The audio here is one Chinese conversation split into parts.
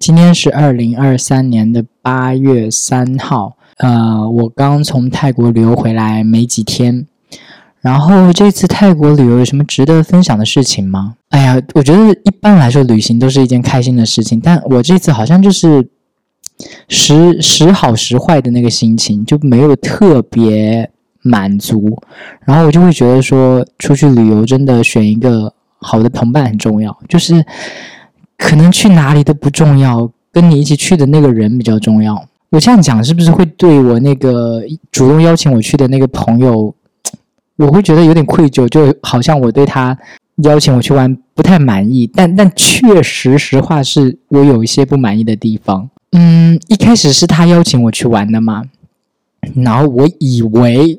今天是二零二三年的八月三号，呃，我刚从泰国旅游回来没几天。然后这次泰国旅游有什么值得分享的事情吗？哎呀，我觉得一般来说旅行都是一件开心的事情，但我这次好像就是时时好时坏的那个心情，就没有特别满足。然后我就会觉得说，出去旅游真的选一个好的同伴很重要，就是可能去哪里都不重要，跟你一起去的那个人比较重要。我这样讲是不是会对我那个主动邀请我去的那个朋友？我会觉得有点愧疚，就好像我对他邀请我去玩不太满意，但但确实实话是我有一些不满意的地方。嗯，一开始是他邀请我去玩的嘛，然后我以为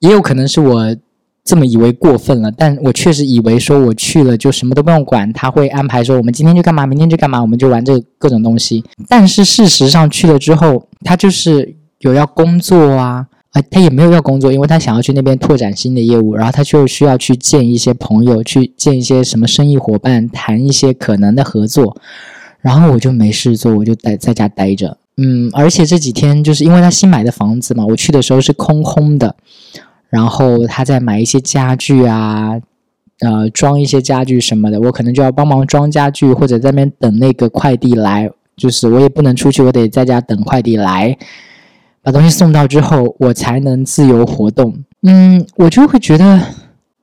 也有可能是我这么以为过分了，但我确实以为说我去了就什么都不用管，他会安排说我们今天就干嘛，明天就干嘛，我们就玩这各种东西。但是事实上去了之后，他就是有要工作啊。啊，他也没有要工作，因为他想要去那边拓展新的业务，然后他就需要去见一些朋友，去见一些什么生意伙伴，谈一些可能的合作。然后我就没事做，我就待在家待着。嗯，而且这几天就是因为他新买的房子嘛，我去的时候是空空的。然后他在买一些家具啊，呃，装一些家具什么的，我可能就要帮忙装家具，或者在那边等那个快递来。就是我也不能出去，我得在家等快递来。把东西送到之后，我才能自由活动。嗯，我就会觉得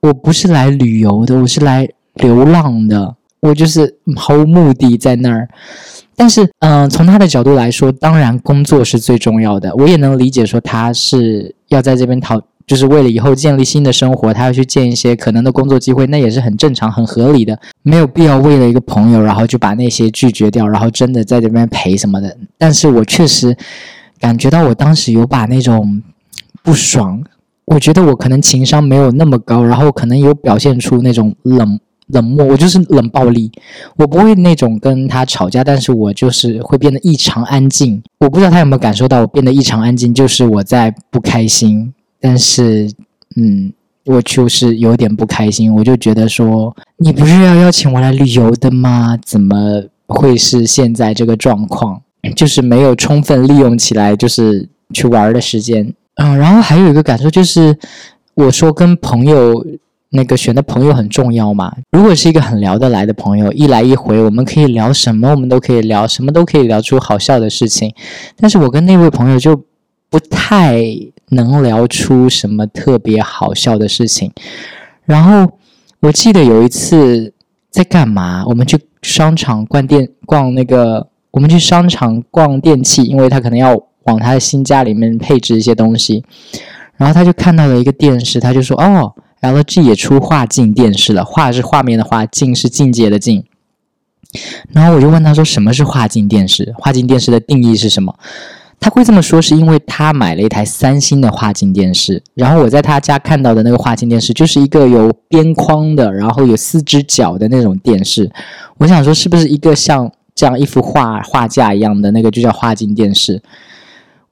我不是来旅游的，我是来流浪的。我就是毫无目的在那儿。但是，嗯，从他的角度来说，当然工作是最重要的。我也能理解说他是要在这边讨，就是为了以后建立新的生活，他要去见一些可能的工作机会，那也是很正常、很合理的。没有必要为了一个朋友，然后就把那些拒绝掉，然后真的在这边陪什么的。但是我确实。感觉到我当时有把那种不爽，我觉得我可能情商没有那么高，然后可能有表现出那种冷冷漠，我就是冷暴力，我不会那种跟他吵架，但是我就是会变得异常安静。我不知道他有没有感受到我变得异常安静，就是我在不开心，但是嗯，我就是有点不开心，我就觉得说，你不是要邀请我来旅游的吗？怎么会是现在这个状况？就是没有充分利用起来，就是去玩的时间。嗯，然后还有一个感受就是，我说跟朋友那个选的朋友很重要嘛。如果是一个很聊得来的朋友，一来一回，我们可以聊什么，我们都可以聊，什么都可以聊出好笑的事情。但是我跟那位朋友就不太能聊出什么特别好笑的事情。然后我记得有一次在干嘛？我们去商场逛店，逛那个。我们去商场逛电器，因为他可能要往他的新家里面配置一些东西，然后他就看到了一个电视，他就说：“哦，LG 也出画境电视了，画是画面的画，境是境界的境。”然后我就问他说：“什么是画境电视？画境电视的定义是什么？”他会这么说，是因为他买了一台三星的画境电视，然后我在他家看到的那个画境电视就是一个有边框的，然后有四只脚的那种电视。我想说，是不是一个像？这样一幅画画架一样的那个就叫画境电视，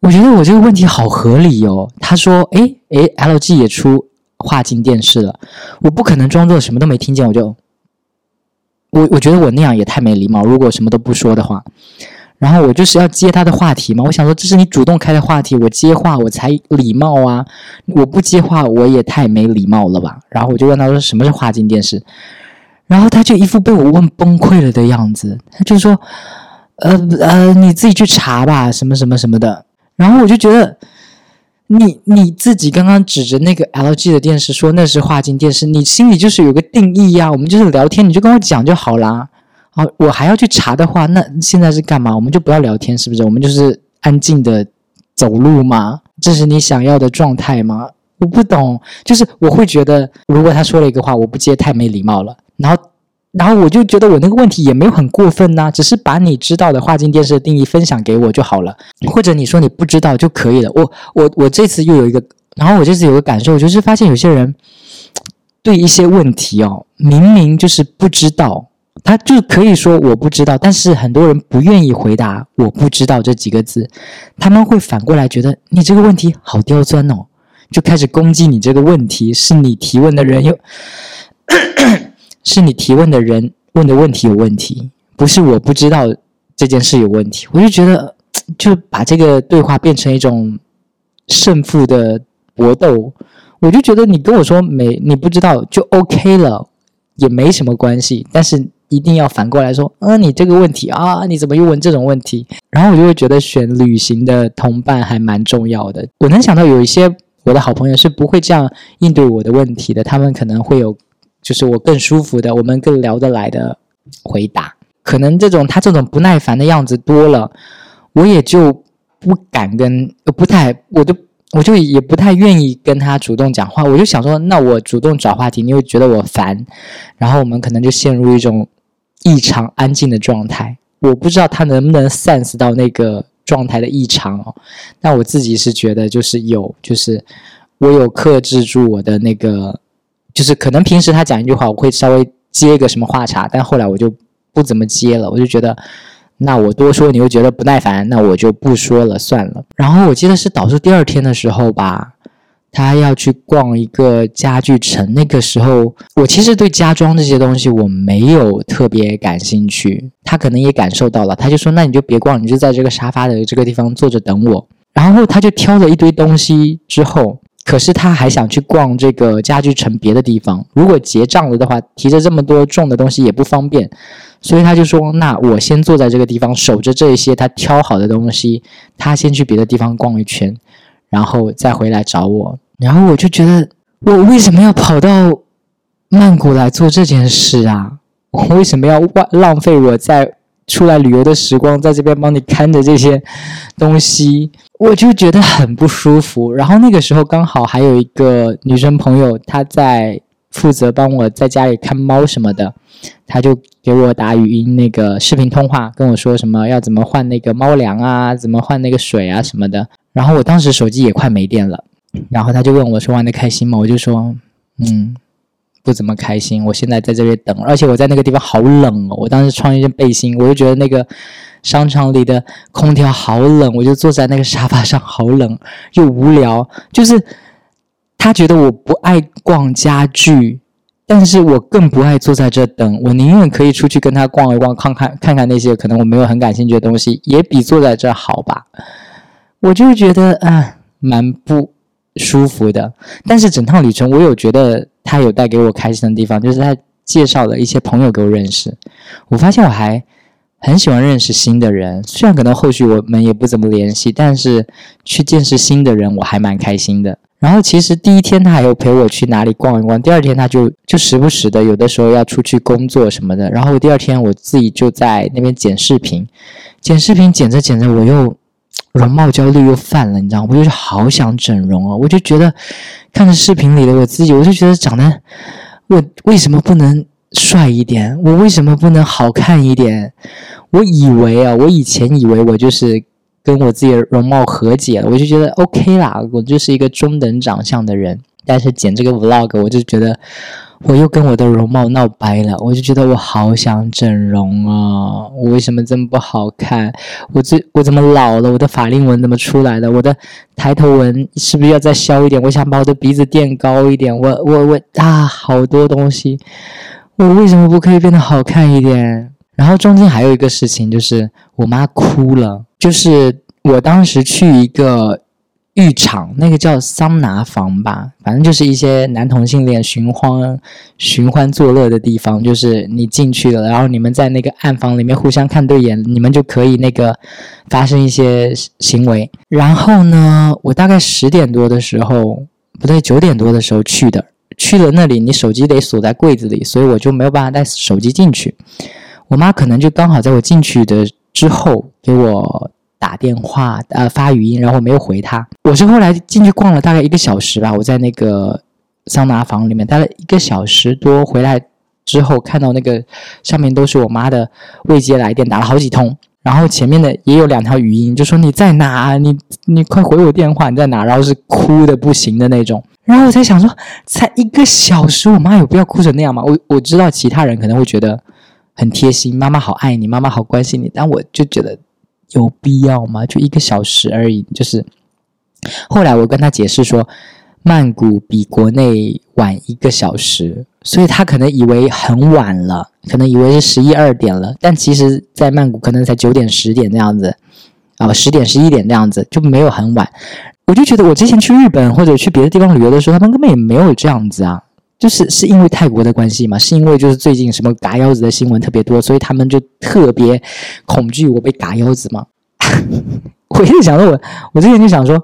我觉得我这个问题好合理哦。他说：“哎哎，LG 也出画境电视了。”我不可能装作什么都没听见，我就我我觉得我那样也太没礼貌。如果什么都不说的话，然后我就是要接他的话题嘛。我想说这是你主动开的话题，我接话我才礼貌啊。我不接话我也太没礼貌了吧。然后我就问他说：“什么是画境电视？”然后他就一副被我问崩溃了的样子，他就说：“呃呃，你自己去查吧，什么什么什么的。”然后我就觉得，你你自己刚刚指着那个 LG 的电视说那是画境电视，你心里就是有个定义呀。我们就是聊天，你就跟我讲就好啦。我还要去查的话，那现在是干嘛？我们就不要聊天，是不是？我们就是安静的走路吗？这是你想要的状态吗？我不懂，就是我会觉得，如果他说了一个话，我不接，太没礼貌了。然后，然后我就觉得我那个问题也没有很过分呐，只是把你知道的跨境电视的定义分享给我就好了，或者你说你不知道就可以了。我我我这次又有一个，然后我这次有个感受，就是发现有些人对一些问题哦，明明就是不知道，他就可以说我不知道，但是很多人不愿意回答我不知道这几个字，他们会反过来觉得你这个问题好刁钻哦，就开始攻击你这个问题是你提问的人又。是你提问的人问的问题有问题，不是我不知道这件事有问题，我就觉得就把这个对话变成一种胜负的搏斗，我就觉得你跟我说没你不知道就 OK 了，也没什么关系，但是一定要反过来说，嗯，你这个问题啊，你怎么又问这种问题？然后我就会觉得选旅行的同伴还蛮重要的。我能想到有一些我的好朋友是不会这样应对我的问题的，他们可能会有就是我更舒服的，我们更聊得来的回答。可能这种他这种不耐烦的样子多了，我也就不敢跟，不太，我就我就也不太愿意跟他主动讲话。我就想说，那我主动找话题，你会觉得我烦，然后我们可能就陷入一种异常安静的状态。我不知道他能不能 sense 到那个状态的异常哦。但我自己是觉得，就是有，就是我有克制住我的那个，就是可能平时他讲一句话，我会稍微接一个什么话茬，但后来我就。不怎么接了，我就觉得，那我多说你又觉得不耐烦，那我就不说了算了。然后我记得是导数第二天的时候吧，他要去逛一个家具城。那个时候我其实对家装这些东西我没有特别感兴趣，他可能也感受到了，他就说那你就别逛，你就在这个沙发的这个地方坐着等我。然后他就挑了一堆东西之后。可是他还想去逛这个家具城别的地方，如果结账了的话，提着这么多重的东西也不方便，所以他就说：“那我先坐在这个地方守着这些他挑好的东西，他先去别的地方逛一圈，然后再回来找我。”然后我就觉得，我为什么要跑到曼谷来做这件事啊？我为什么要浪浪费我在出来旅游的时光，在这边帮你看着这些东西？我就觉得很不舒服，然后那个时候刚好还有一个女生朋友，她在负责帮我在家里看猫什么的，她就给我打语音那个视频通话，跟我说什么要怎么换那个猫粮啊，怎么换那个水啊什么的。然后我当时手机也快没电了，然后他就问我说玩的开心吗？我就说嗯，不怎么开心。我现在在这边等，而且我在那个地方好冷哦，我当时穿一件背心，我就觉得那个。商场里的空调好冷，我就坐在那个沙发上，好冷又无聊。就是他觉得我不爱逛家具，但是我更不爱坐在这等。我宁愿可以出去跟他逛一逛，看看看看那些可能我没有很感兴趣的东西，也比坐在这好吧。我就觉得啊，蛮不舒服的。但是整趟旅程，我有觉得他有带给我开心的地方，就是他介绍了一些朋友给我认识。我发现我还。很喜欢认识新的人，虽然可能后续我们也不怎么联系，但是去见识新的人我还蛮开心的。然后其实第一天他还有陪我去哪里逛一逛，第二天他就就时不时的有的时候要出去工作什么的。然后第二天我自己就在那边剪视频，剪视频剪着剪着我又容貌焦虑又犯了，你知道吗？我就是好想整容哦，我就觉得看着视频里的我自己，我就觉得长得我为什么不能？帅一点，我为什么不能好看一点？我以为啊，我以前以为我就是跟我自己的容貌和解了，我就觉得 OK 啦，我就是一个中等长相的人。但是剪这个 Vlog，我就觉得我又跟我的容貌闹掰了，我就觉得我好想整容啊！我为什么这么不好看？我这我怎么老了？我的法令纹怎么出来了？我的抬头纹是不是要再消一点？我想把我的鼻子垫高一点。我我我啊，好多东西。我为什么不可以变得好看一点？然后中间还有一个事情，就是我妈哭了。就是我当时去一个浴场，那个叫桑拿房吧，反正就是一些男同性恋寻欢寻欢作乐的地方。就是你进去了，然后你们在那个暗房里面互相看对眼，你们就可以那个发生一些行为。然后呢，我大概十点多的时候，不对，九点多的时候去的。去了那里，你手机得锁在柜子里，所以我就没有办法带手机进去。我妈可能就刚好在我进去的之后给我打电话，呃，发语音，然后我没有回她。我是后来进去逛了大概一个小时吧，我在那个桑拿房里面待了一个小时多，回来之后看到那个上面都是我妈的未接来电，打了好几通，然后前面的也有两条语音，就说你在哪？你你快回我电话，你在哪？然后是哭的不行的那种。然后我在想说，才一个小时，我妈有必要哭成那样吗？我我知道其他人可能会觉得很贴心，妈妈好爱你，妈妈好关心你，但我就觉得有必要吗？就一个小时而已。就是后来我跟他解释说，曼谷比国内晚一个小时，所以他可能以为很晚了，可能以为是十一二点了，但其实，在曼谷可能才九点十点这样子，啊，十点十一点这样子就没有很晚。我就觉得我之前去日本或者去别的地方旅游的时候，他们根本也没有这样子啊，就是是因为泰国的关系嘛，是因为就是最近什么嘎腰子的新闻特别多，所以他们就特别恐惧我被嘎腰子嘛。我一直想着我，我之前就想说。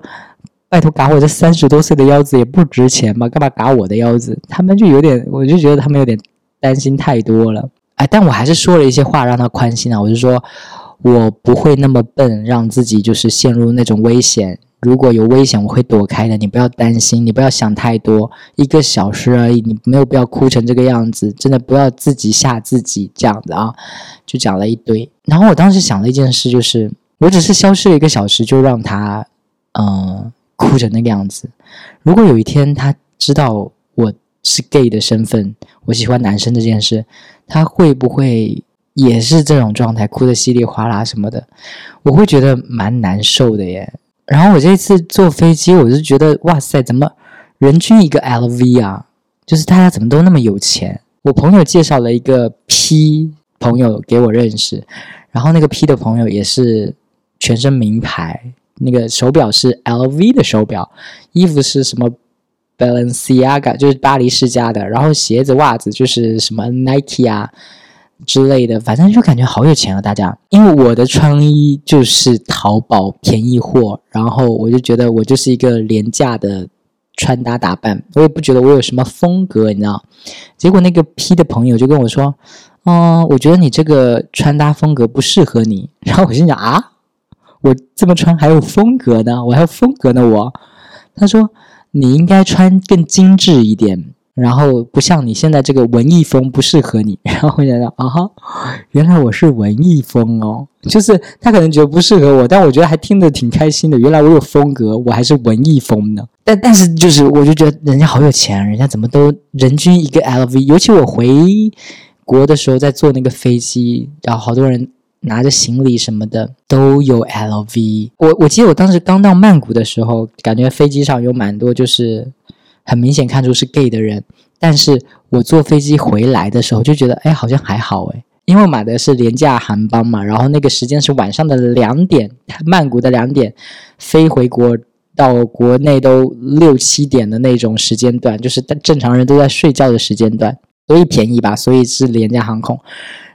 拜托，嘎我这三十多岁的腰子也不值钱吧？干嘛嘎我的腰子？他们就有点，我就觉得他们有点担心太多了。哎，但我还是说了一些话让他宽心啊。我就说，我不会那么笨，让自己就是陷入那种危险。如果有危险，我会躲开的。你不要担心，你不要想太多。一个小时而已，你没有必要哭成这个样子。真的不要自己吓自己这样子啊！就讲了一堆。然后我当时想了一件事，就是我只是消失了一个小时，就让他，嗯。哭成那个样子。如果有一天他知道我是 gay 的身份，我喜欢男生这件事，他会不会也是这种状态，哭得稀里哗啦什么的？我会觉得蛮难受的耶。然后我这次坐飞机，我就觉得哇塞，怎么人均一个 LV 啊？就是大家怎么都那么有钱？我朋友介绍了一个 P 朋友给我认识，然后那个 P 的朋友也是全身名牌。那个手表是 LV 的手表，衣服是什么 Balenciaga，就是巴黎世家的，然后鞋子袜子就是什么 Nike 啊之类的，反正就感觉好有钱啊！大家，因为我的穿衣就是淘宝便宜货，然后我就觉得我就是一个廉价的穿搭打扮，我也不觉得我有什么风格，你知道？结果那个 P 的朋友就跟我说：“嗯，我觉得你这个穿搭风格不适合你。”然后我心想啊。我这么穿还有风格呢，我还有风格呢。我，他说你应该穿更精致一点，然后不像你现在这个文艺风不适合你。然后我想想啊哈，原来我是文艺风哦，就是他可能觉得不适合我，但我觉得还听得挺开心的。原来我有风格，我还是文艺风呢。但但是就是我就觉得人家好有钱，人家怎么都人均一个 LV。尤其我回国的时候在坐那个飞机，然后好多人。拿着行李什么的都有 LV。我我记得我当时刚到曼谷的时候，感觉飞机上有蛮多就是很明显看出是 gay 的人。但是我坐飞机回来的时候就觉得，哎，好像还好哎，因为我买的是廉价航班嘛，然后那个时间是晚上的两点，曼谷的两点飞回国到国内都六七点的那种时间段，就是正常人都在睡觉的时间段，所以便宜吧，所以是廉价航空。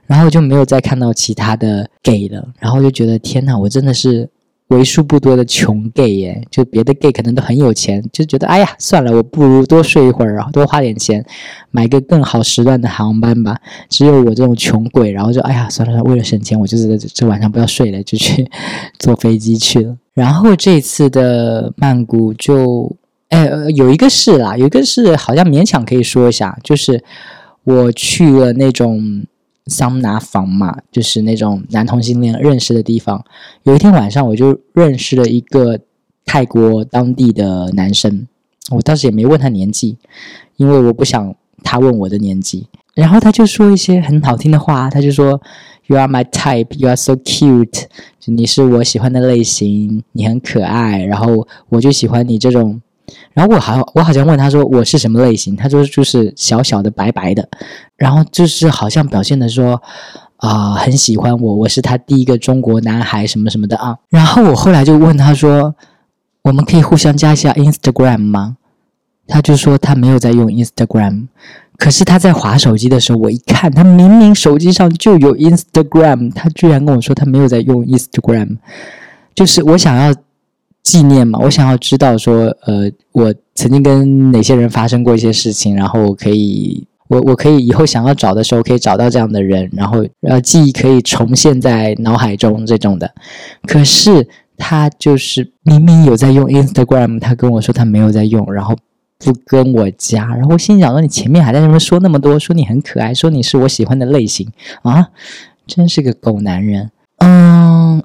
然后就没有再看到其他的 gay 了，然后就觉得天呐，我真的是为数不多的穷 gay 耶！就别的 gay 可能都很有钱，就觉得哎呀算了，我不如多睡一会儿，然后多花点钱买个更好时段的航班吧。只有我这种穷鬼，然后就哎呀算了算，为了省钱，我就是这晚上不要睡了，就去坐飞机去了。然后这次的曼谷就哎有一个事啦，有一个事好像勉强可以说一下，就是我去了那种。桑拿房嘛，就是那种男同性恋认识的地方。有一天晚上，我就认识了一个泰国当地的男生。我当时也没问他年纪，因为我不想他问我的年纪。然后他就说一些很好听的话，他就说：“You are my type, you are so cute。”你是我喜欢的类型，你很可爱。然后我就喜欢你这种。然后我好，我好像问他说我是什么类型，他说就是小小的白白的，然后就是好像表现的说啊很喜欢我，我是他第一个中国男孩什么什么的啊。然后我后来就问他说，我们可以互相加一下 Instagram 吗？他就说他没有在用 Instagram，可是他在划手机的时候，我一看他明明手机上就有 Instagram，他居然跟我说他没有在用 Instagram，就是我想要。纪念嘛，我想要知道说，呃，我曾经跟哪些人发生过一些事情，然后我可以，我我可以以后想要找的时候可以找到这样的人，然后呃记忆可以重现在脑海中这种的。可是他就是明明有在用 Instagram，他跟我说他没有在用，然后不跟我加，然后我心想说你前面还在那边说那么多，说你很可爱，说你是我喜欢的类型啊，真是个狗男人。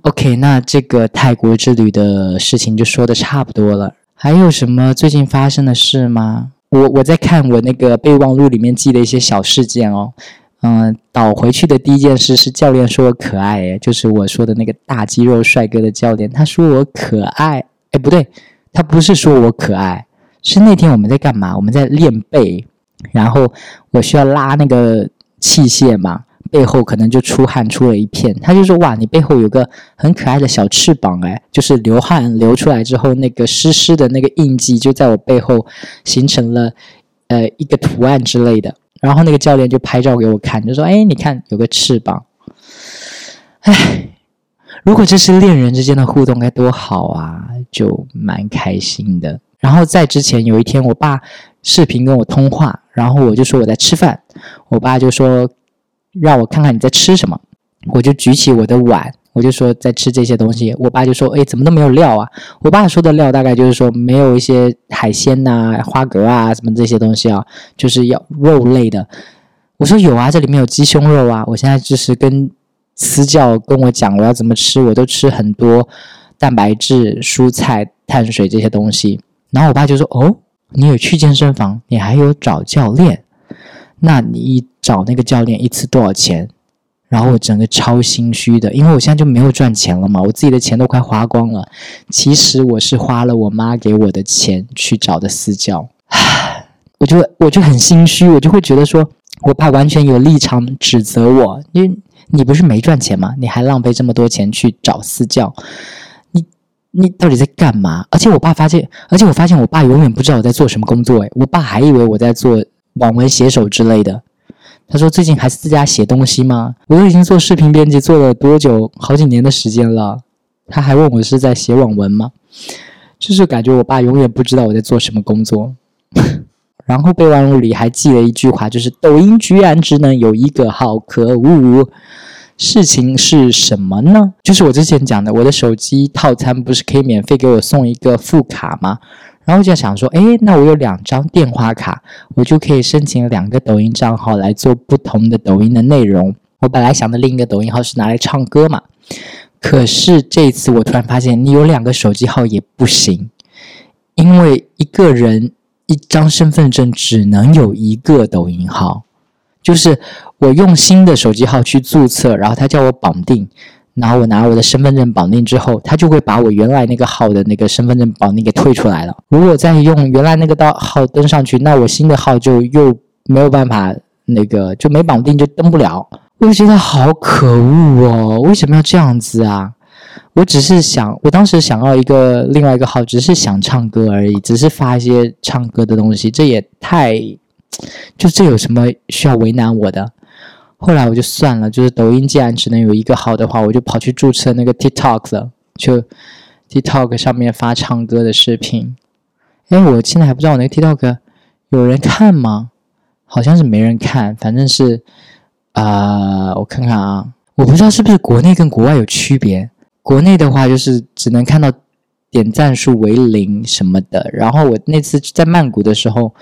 ，OK，那这个泰国之旅的事情就说的差不多了。还有什么最近发生的事吗？我我在看我那个备忘录里面记的一些小事件哦。嗯，倒回去的第一件事是教练说我可爱，诶，就是我说的那个大肌肉帅哥的教练，他说我可爱。哎，不对，他不是说我可爱，是那天我们在干嘛？我们在练背，然后我需要拉那个器械嘛，背后可能就出汗出了一片。他就说：“哇，你背后有个很可爱的小翅膀，哎，就是流汗流出来之后，那个湿湿的那个印记就在我背后形成了呃一个图案之类的。”然后那个教练就拍照给我看，就说：“哎，你看有个翅膀。”哎，如果这是恋人之间的互动，该多好啊！就蛮开心的。然后在之前有一天，我爸视频跟我通话，然后我就说我在吃饭，我爸就说让我看看你在吃什么，我就举起我的碗，我就说在吃这些东西。我爸就说：“哎，怎么都没有料啊？”我爸说的料大概就是说没有一些海鲜呐、花蛤啊什么这些东西啊，就是要肉类的。我说有啊，这里面有鸡胸肉啊。我现在就是跟私教跟我讲我要怎么吃，我都吃很多蛋白质、蔬菜、碳水这些东西。然后我爸就说：“哦，你有去健身房，你还有找教练，那你找那个教练一次多少钱？”然后我整个超心虚的，因为我现在就没有赚钱了嘛，我自己的钱都快花光了。其实我是花了我妈给我的钱去找的私教，我就我就很心虚，我就会觉得说，我爸完全有立场指责我，因为你不是没赚钱吗？你还浪费这么多钱去找私教。你到底在干嘛？而且我爸发现，而且我发现我爸永远不知道我在做什么工作。诶，我爸还以为我在做网文写手之类的。他说：“最近还是在家写东西吗？”我都已经做视频编辑做了多久？好几年的时间了。他还问我是在写网文吗？就是感觉我爸永远不知道我在做什么工作。然后备忘录里还记了一句话，就是抖音居然只能有一个好可恶。事情是什么呢？就是我之前讲的，我的手机套餐不是可以免费给我送一个副卡吗？然后我就想说，哎，那我有两张电话卡，我就可以申请两个抖音账号来做不同的抖音的内容。我本来想的另一个抖音号是拿来唱歌嘛，可是这一次我突然发现，你有两个手机号也不行，因为一个人一张身份证只能有一个抖音号。就是我用新的手机号去注册，然后他叫我绑定，然后我拿我的身份证绑定之后，他就会把我原来那个号的那个身份证绑定给退出来了。如果再用原来那个到号登上去，那我新的号就又没有办法那个就没绑定就登不了。我就觉得好可恶哦，为什么要这样子啊？我只是想，我当时想要一个另外一个号，只是想唱歌而已，只是发一些唱歌的东西，这也太……就这有什么需要为难我的？后来我就算了，就是抖音既然只能有一个号的话，我就跑去注册那个 TikTok 了，就 TikTok 上面发唱歌的视频。哎，我现在还不知道我那个 TikTok 有人看吗？好像是没人看，反正是啊，我看看啊，我不知道是不是国内跟国外有区别。国内的话就是只能看到点赞数为零什么的。然后我那次在曼谷的时候。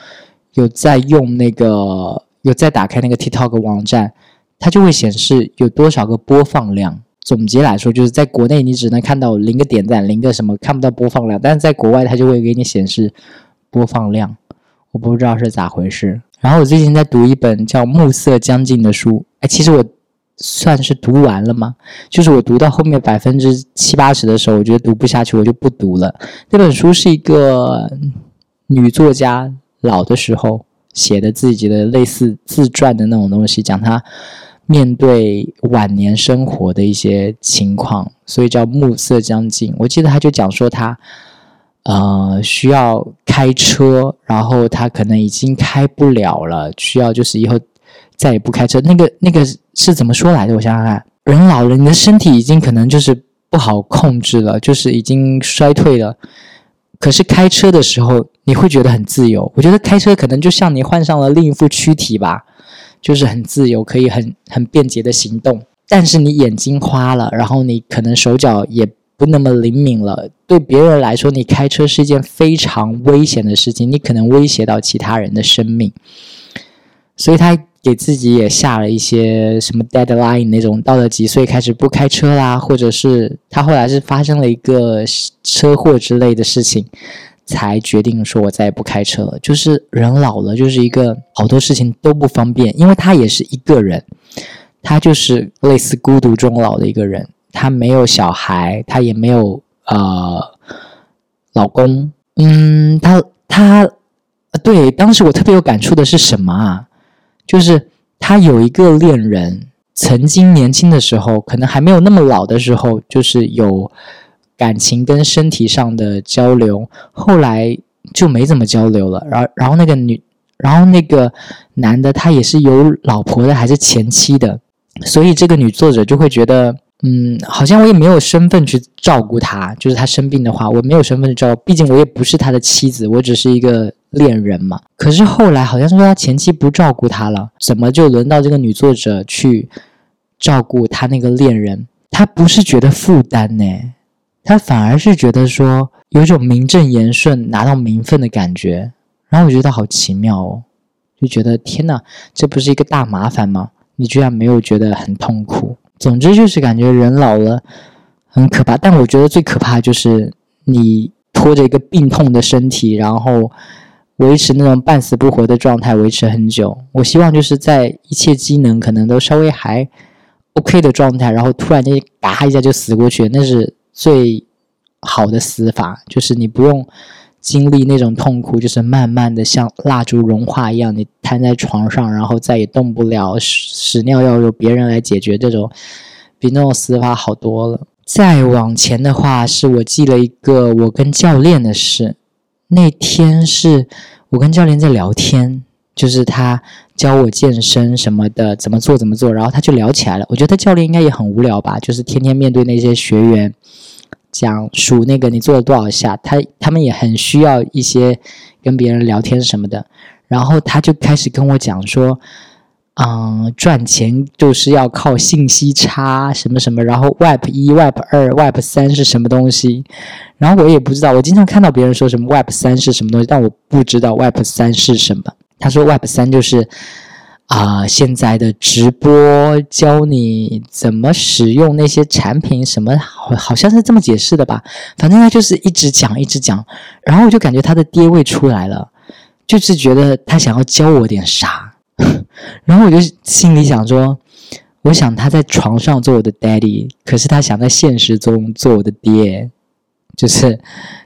有在用那个，有再打开那个 TikTok 网站，它就会显示有多少个播放量。总结来说，就是在国内你只能看到零个点赞，零个什么看不到播放量，但是在国外它就会给你显示播放量。我不知道是咋回事。然后我最近在读一本叫《暮色将近》的书，哎，其实我算是读完了吗？就是我读到后面百分之七八十的时候，我觉得读不下去，我就不读了。这本书是一个女作家。老的时候写的自己的类似自传的那种东西，讲他面对晚年生活的一些情况，所以叫暮色将近。我记得他就讲说他呃需要开车，然后他可能已经开不了了，需要就是以后再也不开车。那个那个是怎么说来的？我想想看，人老了，你的身体已经可能就是不好控制了，就是已经衰退了。可是开车的时候，你会觉得很自由。我觉得开车可能就像你换上了另一副躯体吧，就是很自由，可以很很便捷的行动。但是你眼睛花了，然后你可能手脚也不那么灵敏了。对别人来说，你开车是一件非常危险的事情，你可能威胁到其他人的生命。所以他。给自己也下了一些什么 deadline 那种，到了几岁开始不开车啦，或者是他后来是发生了一个车祸之类的事情，才决定说我再也不开车了。就是人老了，就是一个好多事情都不方便，因为他也是一个人，他就是类似孤独终老的一个人，他没有小孩，他也没有呃老公，嗯，他他，对，当时我特别有感触的是什么啊？就是他有一个恋人，曾经年轻的时候，可能还没有那么老的时候，就是有感情跟身体上的交流，后来就没怎么交流了。然后，然后那个女，然后那个男的，他也是有老婆的，还是前妻的，所以这个女作者就会觉得。嗯，好像我也没有身份去照顾他，就是他生病的话，我没有身份去照顾，毕竟我也不是他的妻子，我只是一个恋人嘛。可是后来好像说他前妻不照顾他了，怎么就轮到这个女作者去照顾他那个恋人？他不是觉得负担呢，他反而是觉得说有一种名正言顺拿到名分的感觉。然后我觉得好奇妙哦，就觉得天哪，这不是一个大麻烦吗？你居然没有觉得很痛苦？总之就是感觉人老了很可怕，但我觉得最可怕就是你拖着一个病痛的身体，然后维持那种半死不活的状态，维持很久。我希望就是在一切机能可能都稍微还 OK 的状态，然后突然间嘎一下就死过去，那是最好的死法，就是你不用。经历那种痛苦，就是慢慢的像蜡烛融化一样，你瘫在床上，然后再也动不了，屎尿要由别人来解决，这种比那种死法好多了。再往前的话，是我记了一个我跟教练的事。那天是我跟教练在聊天，就是他教我健身什么的，怎么做怎么做，然后他就聊起来了。我觉得教练应该也很无聊吧，就是天天面对那些学员。讲数那个你做了多少下，他他们也很需要一些跟别人聊天什么的，然后他就开始跟我讲说，嗯，赚钱就是要靠信息差什么什么，然后 Web 一、Web 二、Web 三是什么东西，然后我也不知道，我经常看到别人说什么 Web 三是什么东西，但我不知道 Web 三是什么。他说 Web 三就是。啊，现在的直播教你怎么使用那些产品，什么好好像是这么解释的吧？反正他就是一直讲，一直讲，然后我就感觉他的爹味出来了，就是觉得他想要教我点啥，然后我就心里想说，我想他在床上做我的 daddy，可是他想在现实中做我的爹。就是，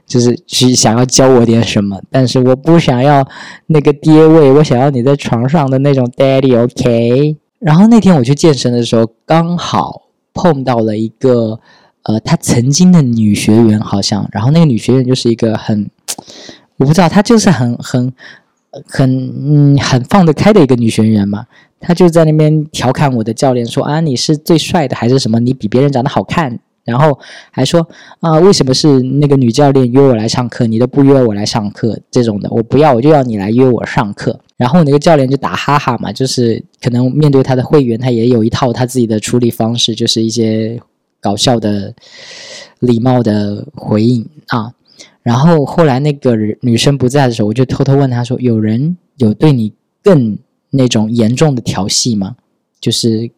就是去想要教我点什么，但是我不想要那个爹味，我想要你在床上的那种 daddy，OK。然后那天我去健身的时候，刚好碰到了一个，呃，他曾经的女学员好像，然后那个女学员就是一个很，我不知道，她就是很很很嗯很放得开的一个女学员嘛，她就在那边调侃我的教练说啊，你是最帅的还是什么？你比别人长得好看。然后还说啊，为什么是那个女教练约我来上课，你都不约我来上课这种的，我不要，我就要你来约我上课。然后那个教练就打哈哈嘛，就是可能面对他的会员，他也有一套他自己的处理方式，就是一些搞笑的、礼貌的回应啊。然后后来那个女生不在的时候，我就偷偷问他说：“有人有对你更那种严重的调戏吗？”就是。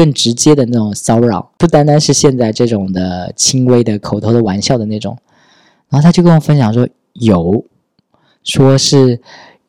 更直接的那种骚扰，不单单是现在这种的轻微的口头的玩笑的那种。然后他就跟我分享说，有，说是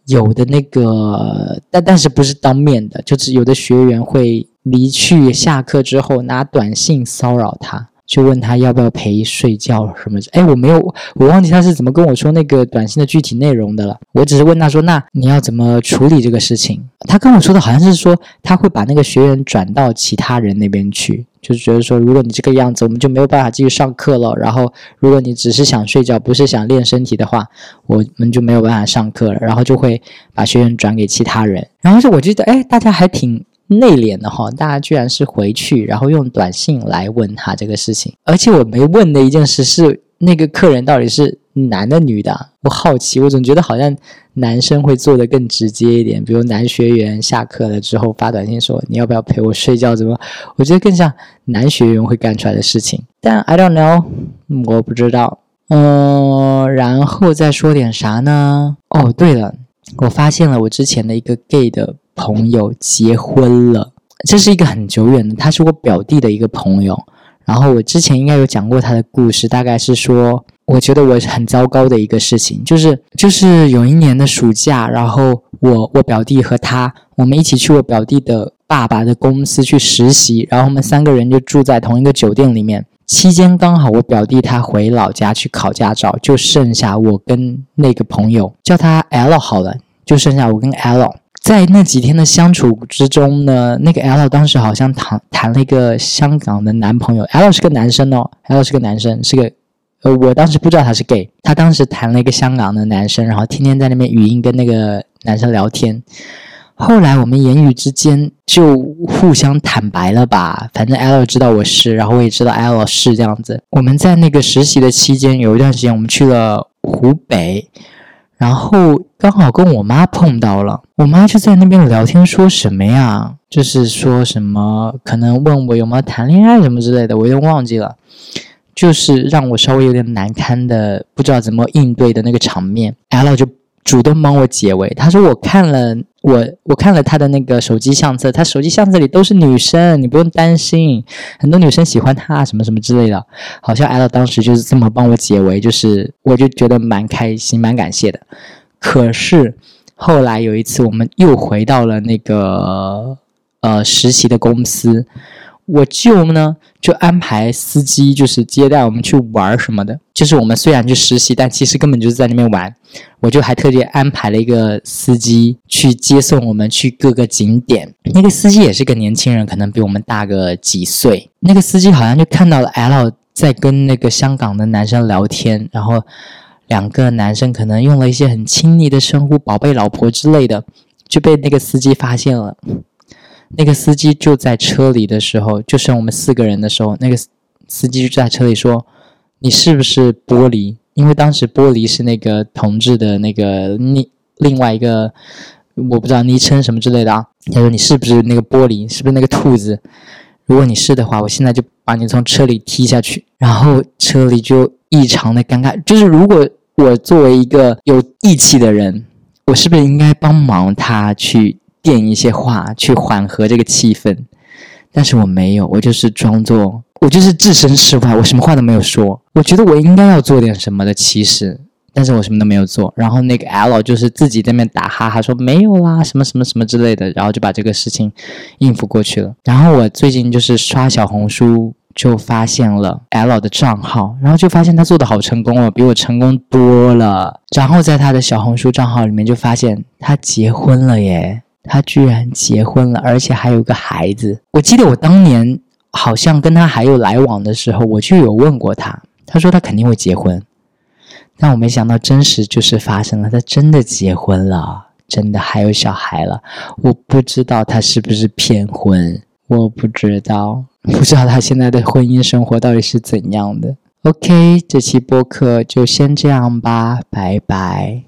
有的那个，但但是不是当面的，就是有的学员会离去下课之后拿短信骚扰他。就问他要不要陪睡觉什么？哎，我没有，我忘记他是怎么跟我说那个短信的具体内容的了。我只是问他说：“那你要怎么处理这个事情？”他跟我说的好像是说他会把那个学员转到其他人那边去，就是觉得说如果你这个样子，我们就没有办法继续上课了。然后如果你只是想睡觉，不是想练身体的话，我们就没有办法上课了。然后就会把学员转给其他人。然后是我觉得，哎，大家还挺。内敛的哈，大家居然是回去，然后用短信来问他这个事情，而且我没问的一件事是那个客人到底是男的女的，我好奇，我总觉得好像男生会做的更直接一点，比如男学员下课了之后发短信说你要不要陪我睡觉，怎么？我觉得更像男学员会干出来的事情，但 I don't know，我不知道，嗯，然后再说点啥呢？哦，对了，我发现了我之前的一个 gay 的。朋友结婚了，这是一个很久远的，他是我表弟的一个朋友。然后我之前应该有讲过他的故事，大概是说，我觉得我很糟糕的一个事情，就是就是有一年的暑假，然后我我表弟和他，我们一起去我表弟的爸爸的公司去实习，然后我们三个人就住在同一个酒店里面。期间刚好我表弟他回老家去考驾照，就剩下我跟那个朋友，叫他 L 好了，就剩下我跟 L。在那几天的相处之中呢，那个 L 当时好像谈谈了一个香港的男朋友，L 是个男生哦，L 是个男生，是个呃，我当时不知道他是 gay，他当时谈了一个香港的男生，然后天天在那边语音跟那个男生聊天。后来我们言语之间就互相坦白了吧，反正 L 知道我是，然后我也知道 L 是这样子。我们在那个实习的期间，有一段时间我们去了湖北。然后刚好跟我妈碰到了，我妈就在那边聊天，说什么呀？就是说什么可能问我有没有谈恋爱什么之类的，我有点忘记了。就是让我稍微有点难堪的，不知道怎么应对的那个场面。L 就。主动帮我解围，他说我看了我我看了他的那个手机相册，他手机相册里都是女生，你不用担心，很多女生喜欢他什么什么之类的，好像 L 当时就是这么帮我解围，就是我就觉得蛮开心蛮感谢的。可是后来有一次我们又回到了那个呃实习的公司。我舅呢就安排司机，就是接待我们去玩什么的。就是我们虽然去实习，但其实根本就是在那边玩。我就还特地安排了一个司机去接送我们去各个景点。那个司机也是个年轻人，可能比我们大个几岁。那个司机好像就看到了 L 在跟那个香港的男生聊天，然后两个男生可能用了一些很亲昵的称呼，“宝贝”“老婆”之类的，就被那个司机发现了。那个司机就在车里的时候，就剩我们四个人的时候，那个司机就在车里说：“你是不是玻璃？”因为当时玻璃是那个同志的那个另另外一个，我不知道昵称什么之类的啊。他说：“你是不是那个玻璃？是不是那个兔子？如果你是的话，我现在就把你从车里踢下去。”然后车里就异常的尴尬。就是如果我作为一个有义气的人，我是不是应该帮忙他去？垫一些话去缓和这个气氛，但是我没有，我就是装作我就是置身事外，我什么话都没有说。我觉得我应该要做点什么的，其实，但是我什么都没有做。然后那个 L 就是自己在那边打哈哈说没有啦，什么什么什么之类的，然后就把这个事情应付过去了。然后我最近就是刷小红书，就发现了 L 的账号，然后就发现他做的好成功哦，比我成功多了。然后在他的小红书账号里面就发现他结婚了耶。他居然结婚了，而且还有个孩子。我记得我当年好像跟他还有来往的时候，我就有问过他，他说他肯定会结婚，但我没想到真实就是发生了，他真的结婚了，真的还有小孩了。我不知道他是不是骗婚，我不知道，不知道他现在的婚姻生活到底是怎样的。OK，这期播客就先这样吧，拜拜。